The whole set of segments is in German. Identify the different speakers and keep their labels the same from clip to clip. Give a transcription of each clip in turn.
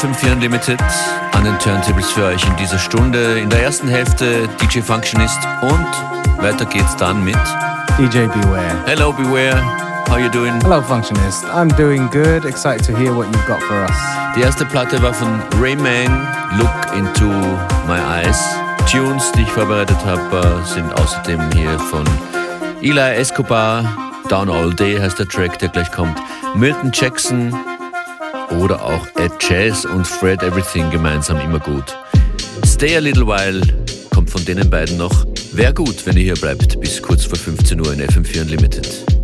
Speaker 1: Willkommen bei FM4 Unlimited an den Turntables für euch in dieser Stunde. In der ersten Hälfte DJ Functionist und weiter geht's dann mit
Speaker 2: DJ Beware.
Speaker 1: Hello Beware, how you doing?
Speaker 2: Hello Functionist, I'm doing good. Excited to hear what you've got for us.
Speaker 1: Die erste Platte war von Rayman, Look Into My Eyes. Tunes, die ich vorbereitet habe, sind außerdem hier von Eli Escobar, Down All Day heißt der Track, der gleich kommt. Milton Jackson, oder auch Ed Jazz und Fred Everything gemeinsam immer gut. Stay a Little While kommt von denen beiden noch. Wäre gut, wenn ihr hier bleibt bis kurz vor 15 Uhr in FM4 Unlimited.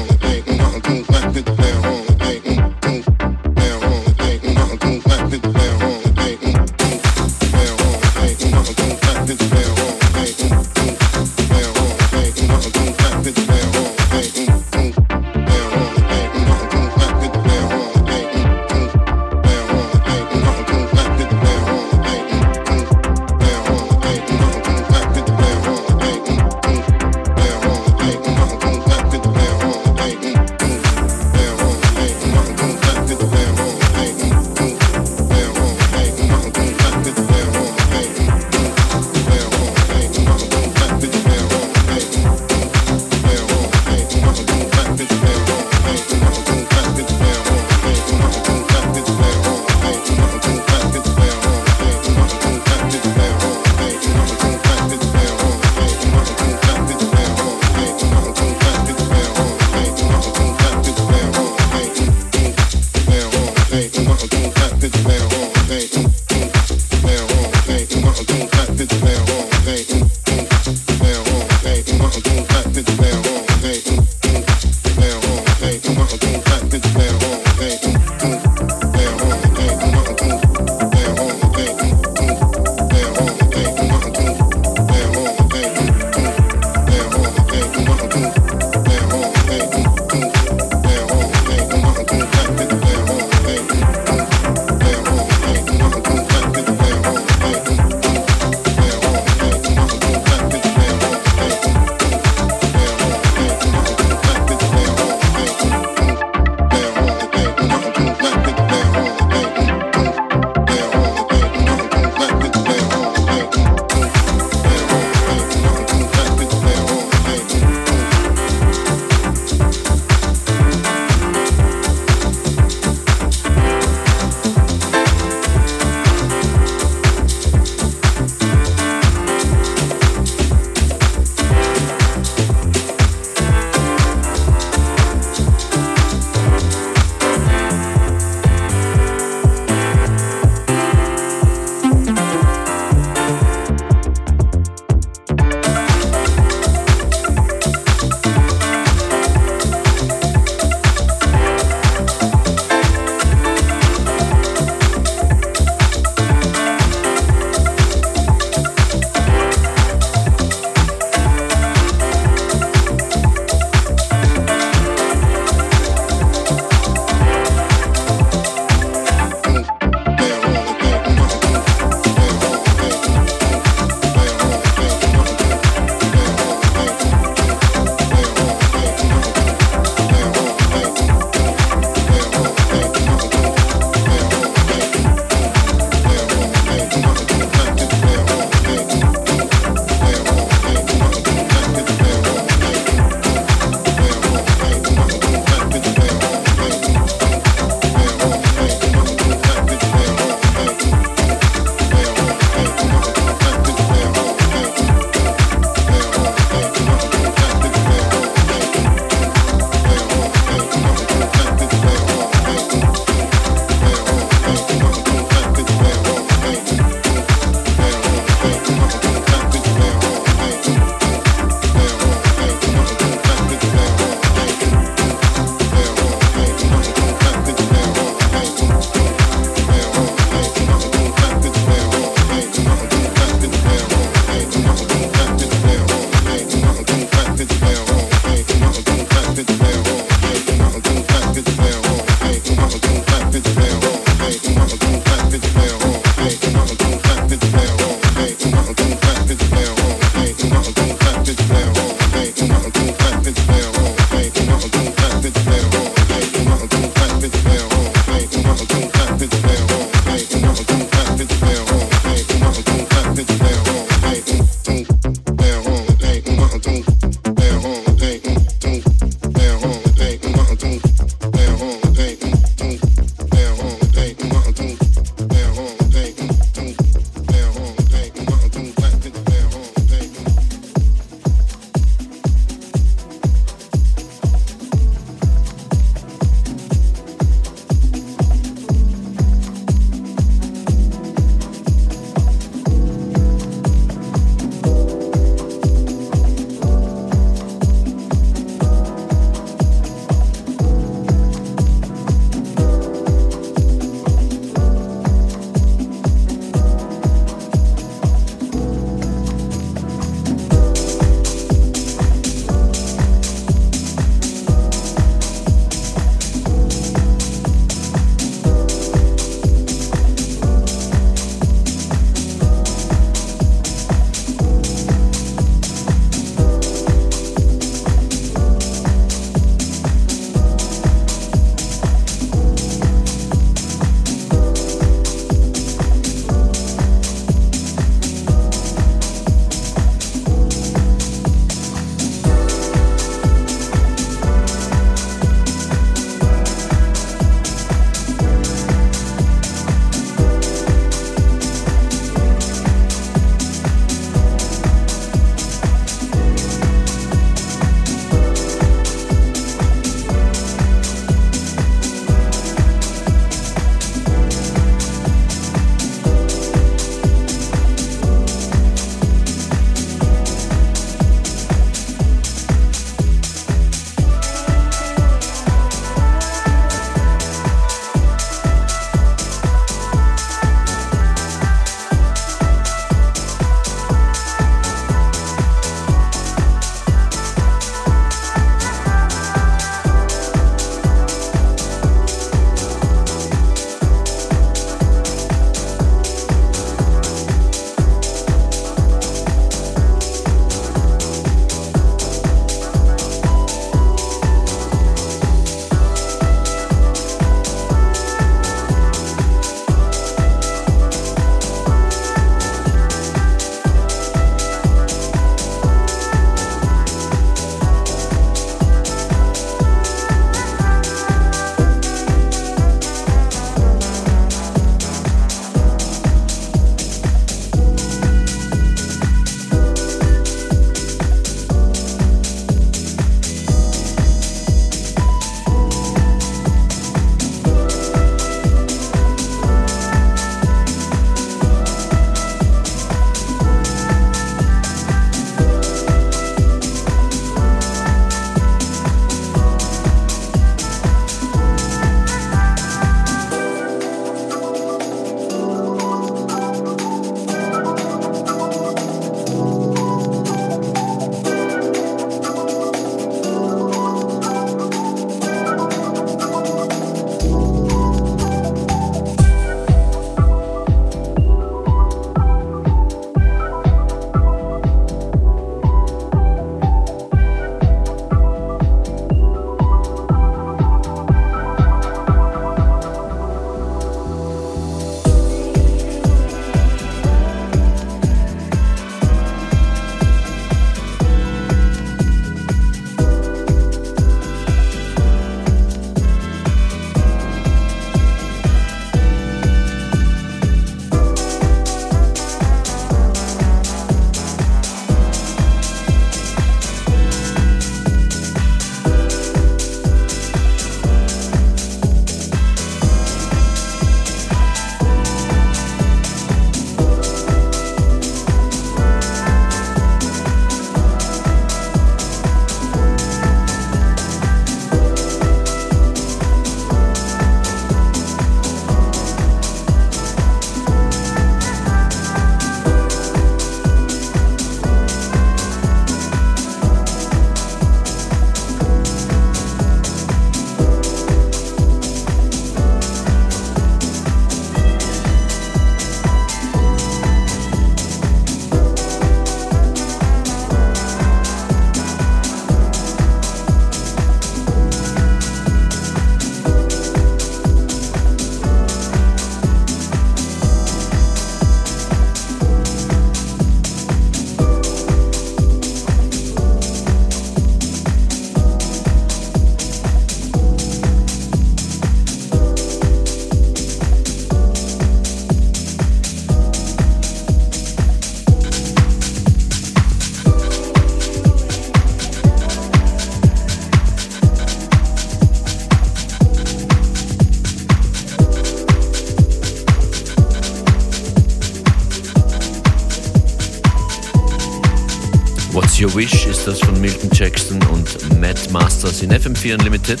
Speaker 1: Das von Milton Jackson und Matt Masters in FM4 Unlimited.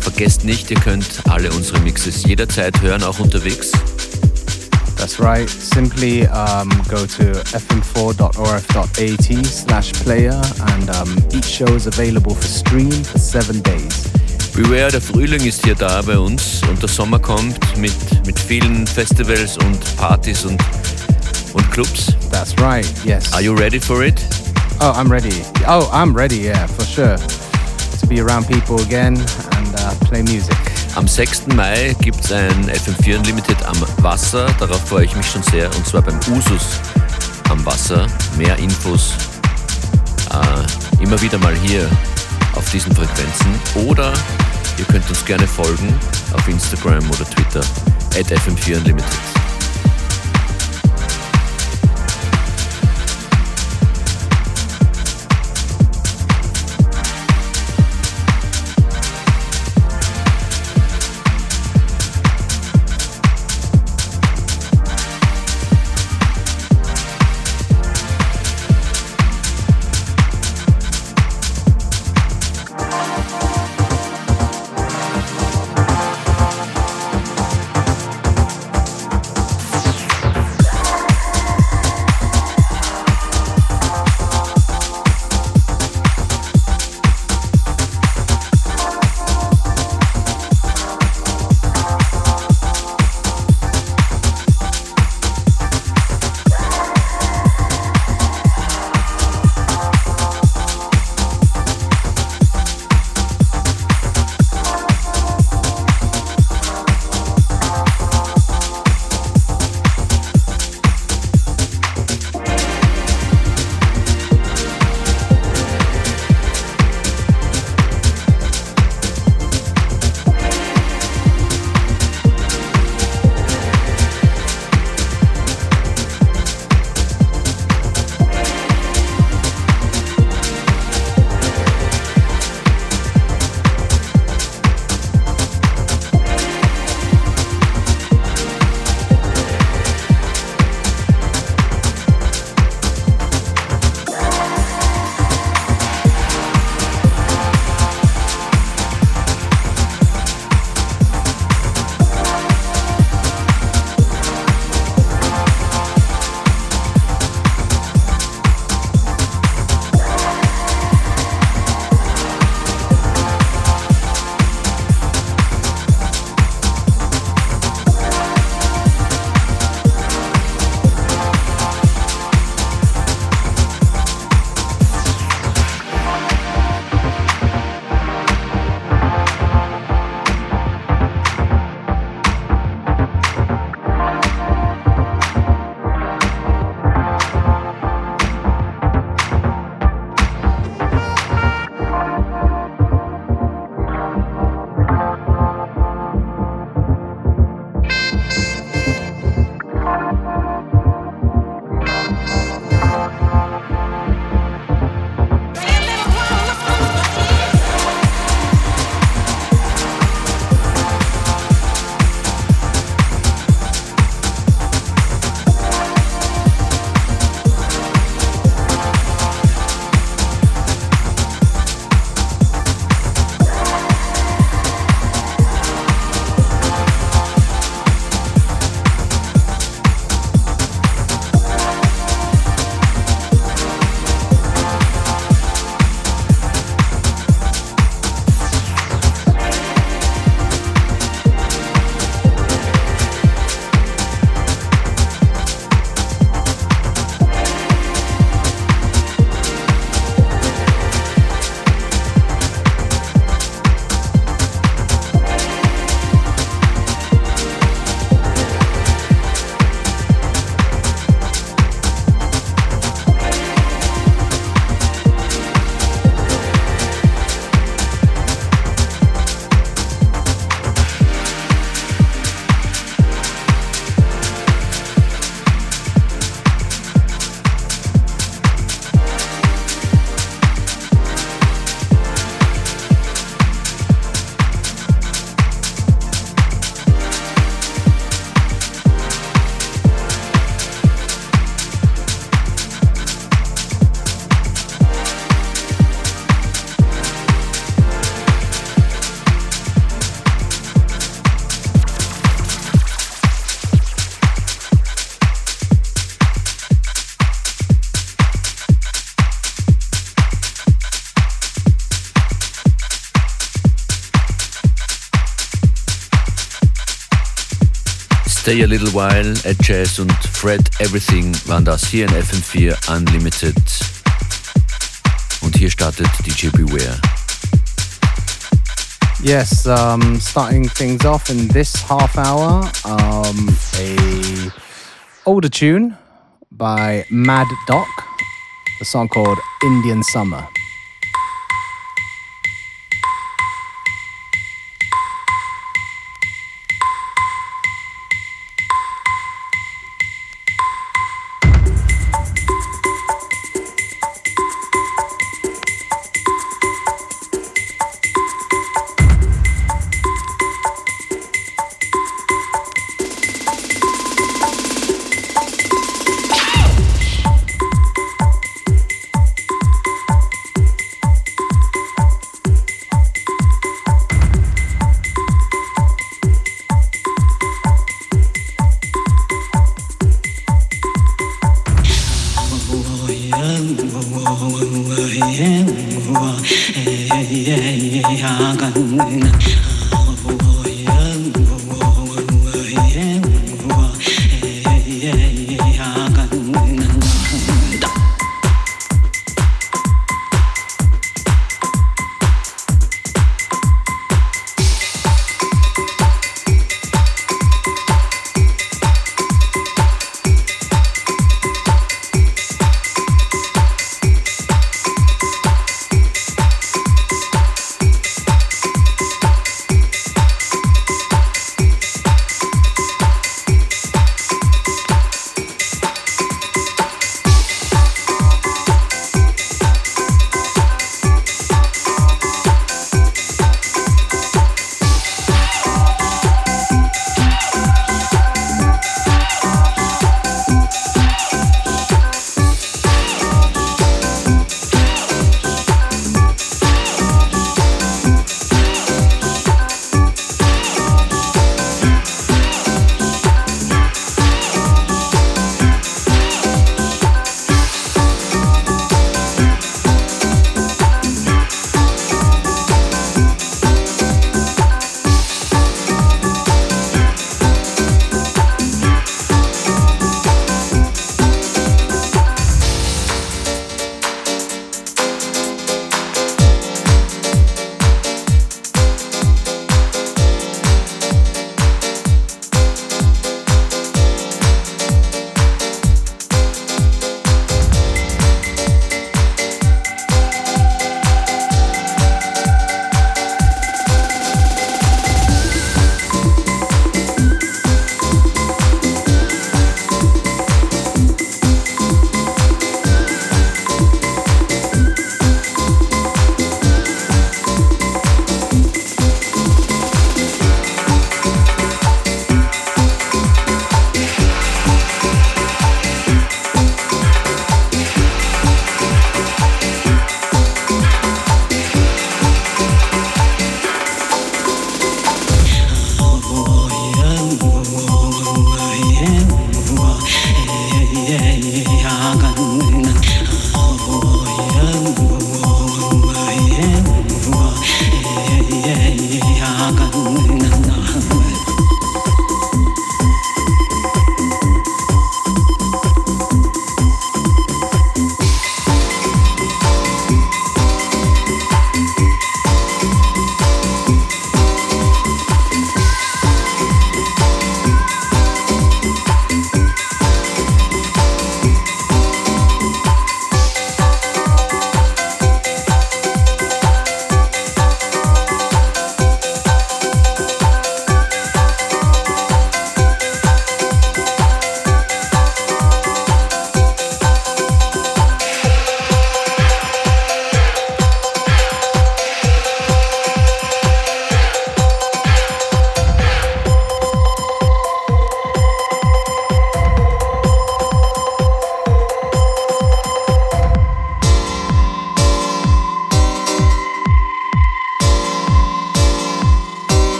Speaker 1: Vergesst nicht, ihr könnt alle unsere Mixes jederzeit hören, auch unterwegs.
Speaker 2: That's right. Simply um, go to fm4.orf.at slash player and um, each show is available for stream for seven days.
Speaker 1: Beware, der Frühling ist hier da bei uns und der Sommer kommt mit, mit vielen Festivals und Partys und, und Clubs.
Speaker 2: That's right, yes.
Speaker 1: Are you ready for it?
Speaker 2: Oh, I'm ready. Oh, I'm ready, yeah, for sure. To be around people again and uh, play music.
Speaker 1: Am 6. Mai gibt es ein FM4 Unlimited am Wasser. Darauf freue ich mich schon sehr. Und zwar beim Usus am Wasser. Mehr Infos äh, immer wieder mal hier auf diesen Frequenzen. Oder ihr könnt uns gerne folgen auf Instagram oder Twitter at FM4 Unlimited. Stay a Little While, Ed Jazz und Fred Everything waren das hier in FM4 Unlimited. Und hier startet DJ Beware.
Speaker 3: Yes, um, starting things off in this half hour, um, a older tune by Mad Doc, a song called Indian Summer.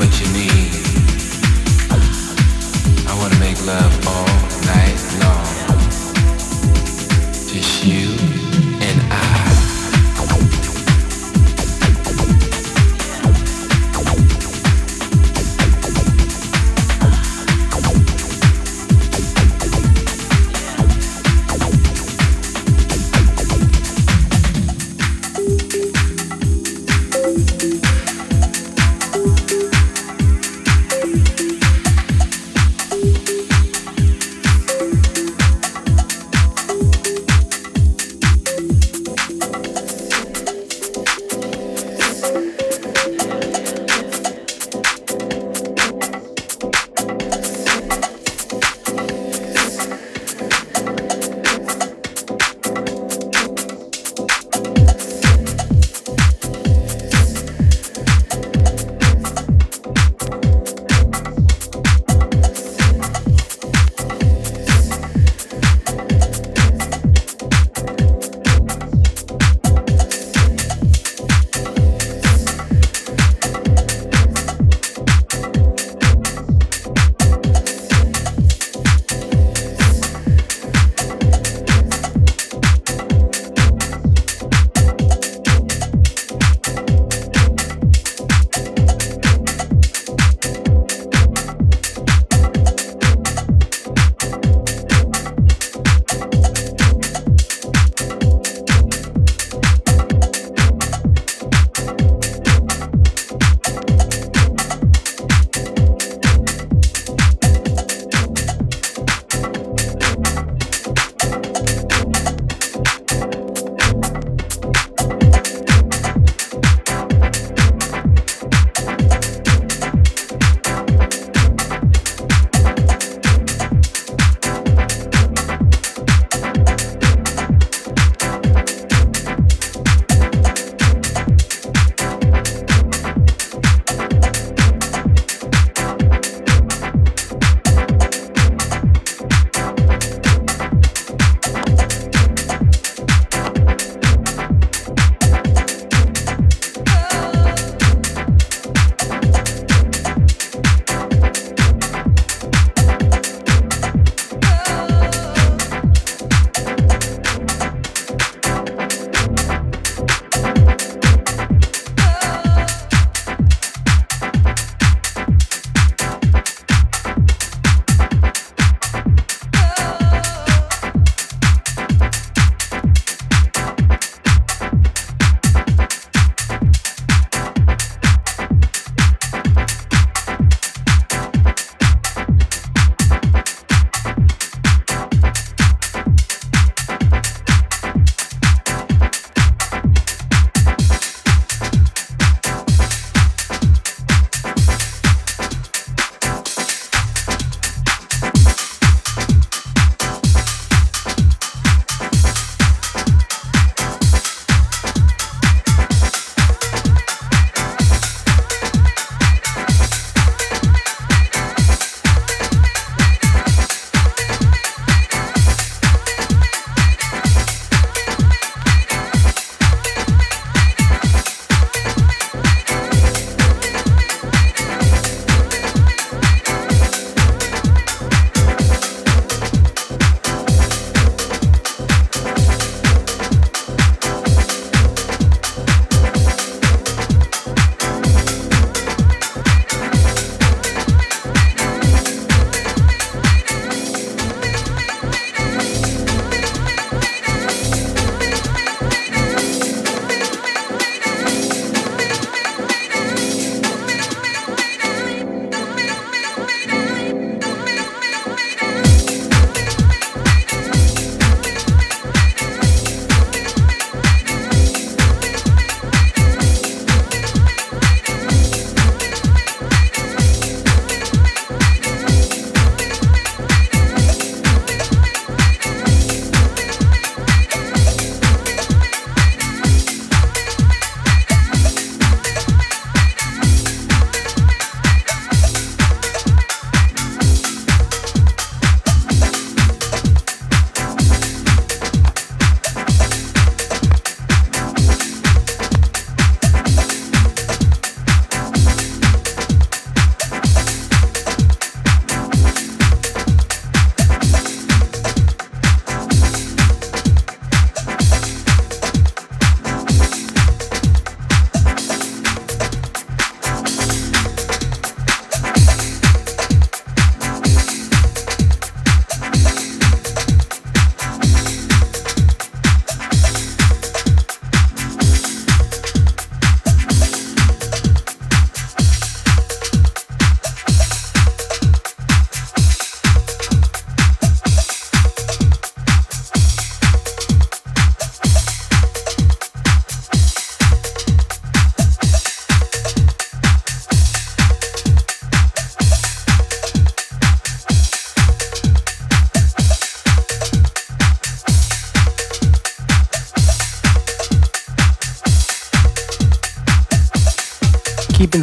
Speaker 2: what you need.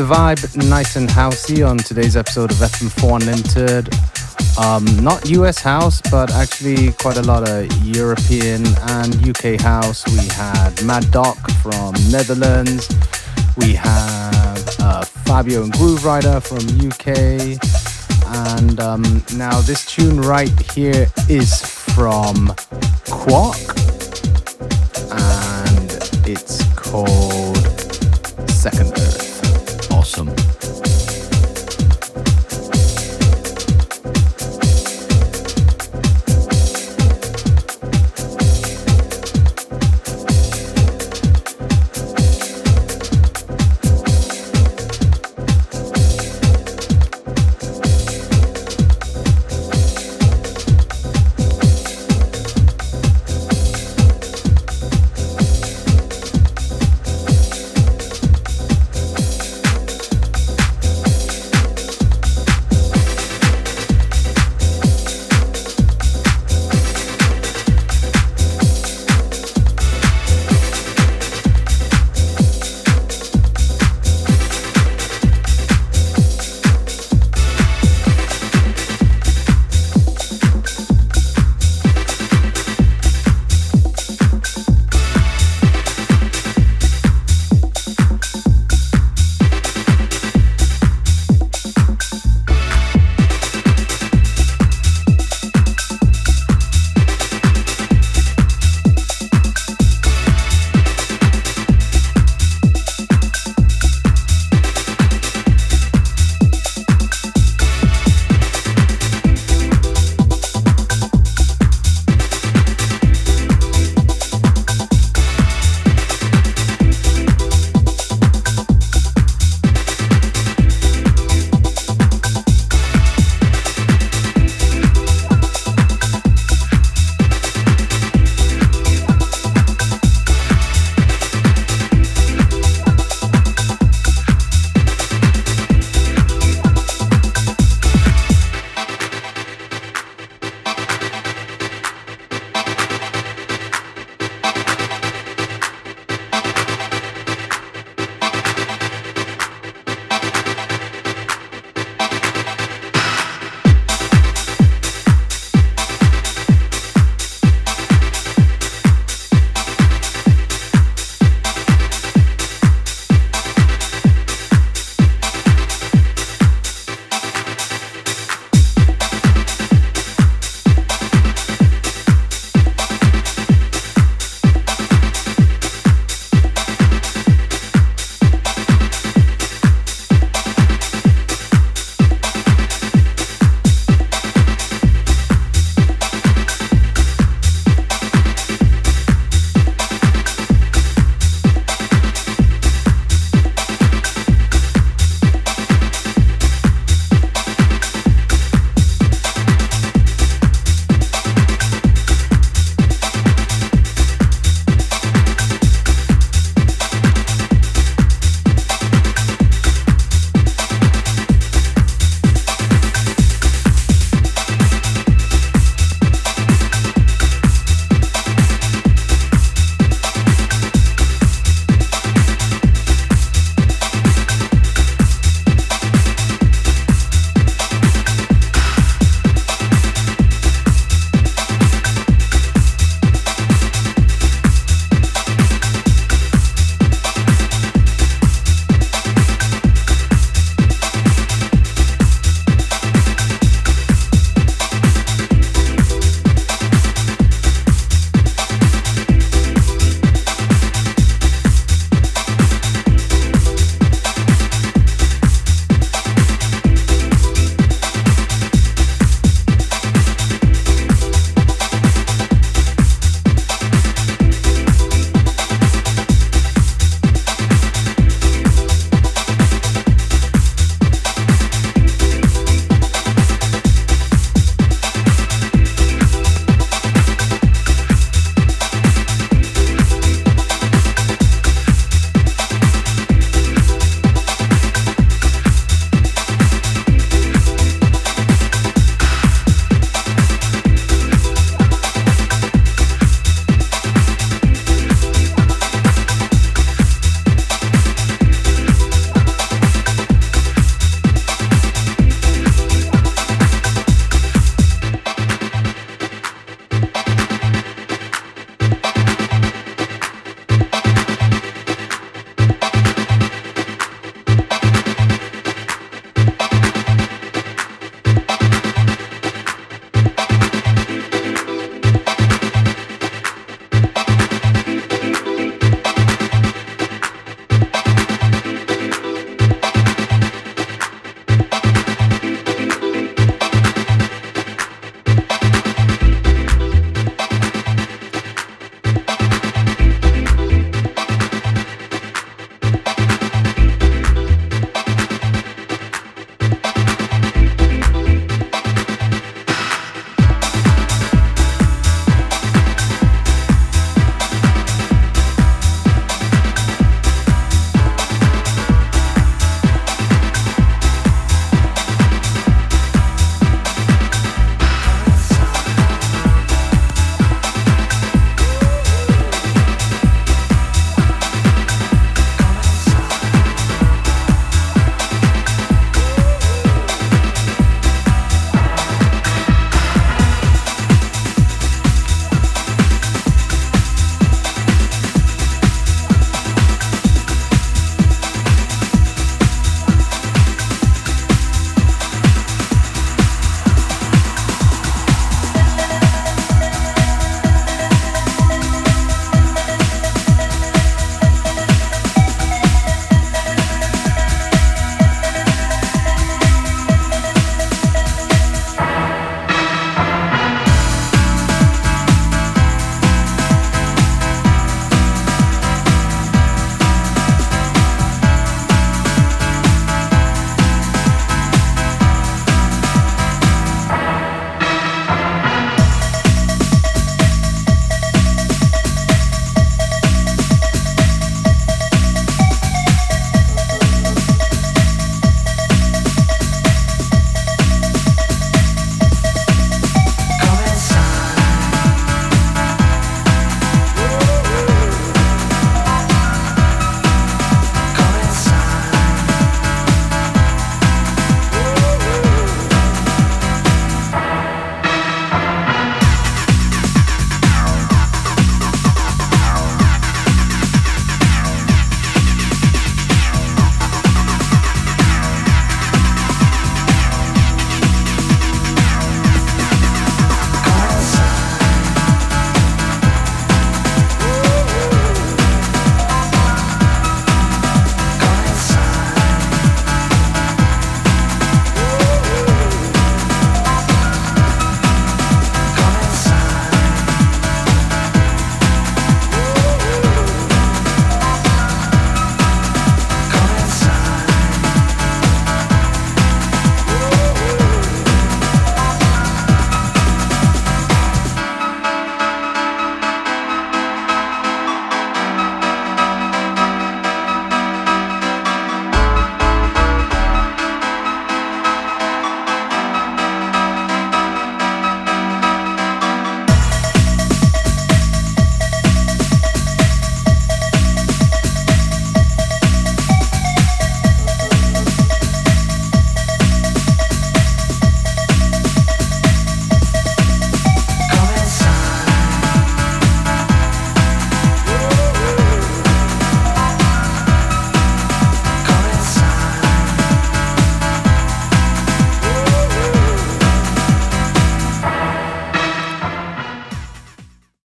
Speaker 2: Vibe nice and housey on today's episode of FM4 Unlimited. Um, not US house, but actually quite a lot of European and UK house. We had Mad Doc from Netherlands. We have uh, Fabio and Groove Rider from UK. And um, now this tune right here is from Quark. And it's called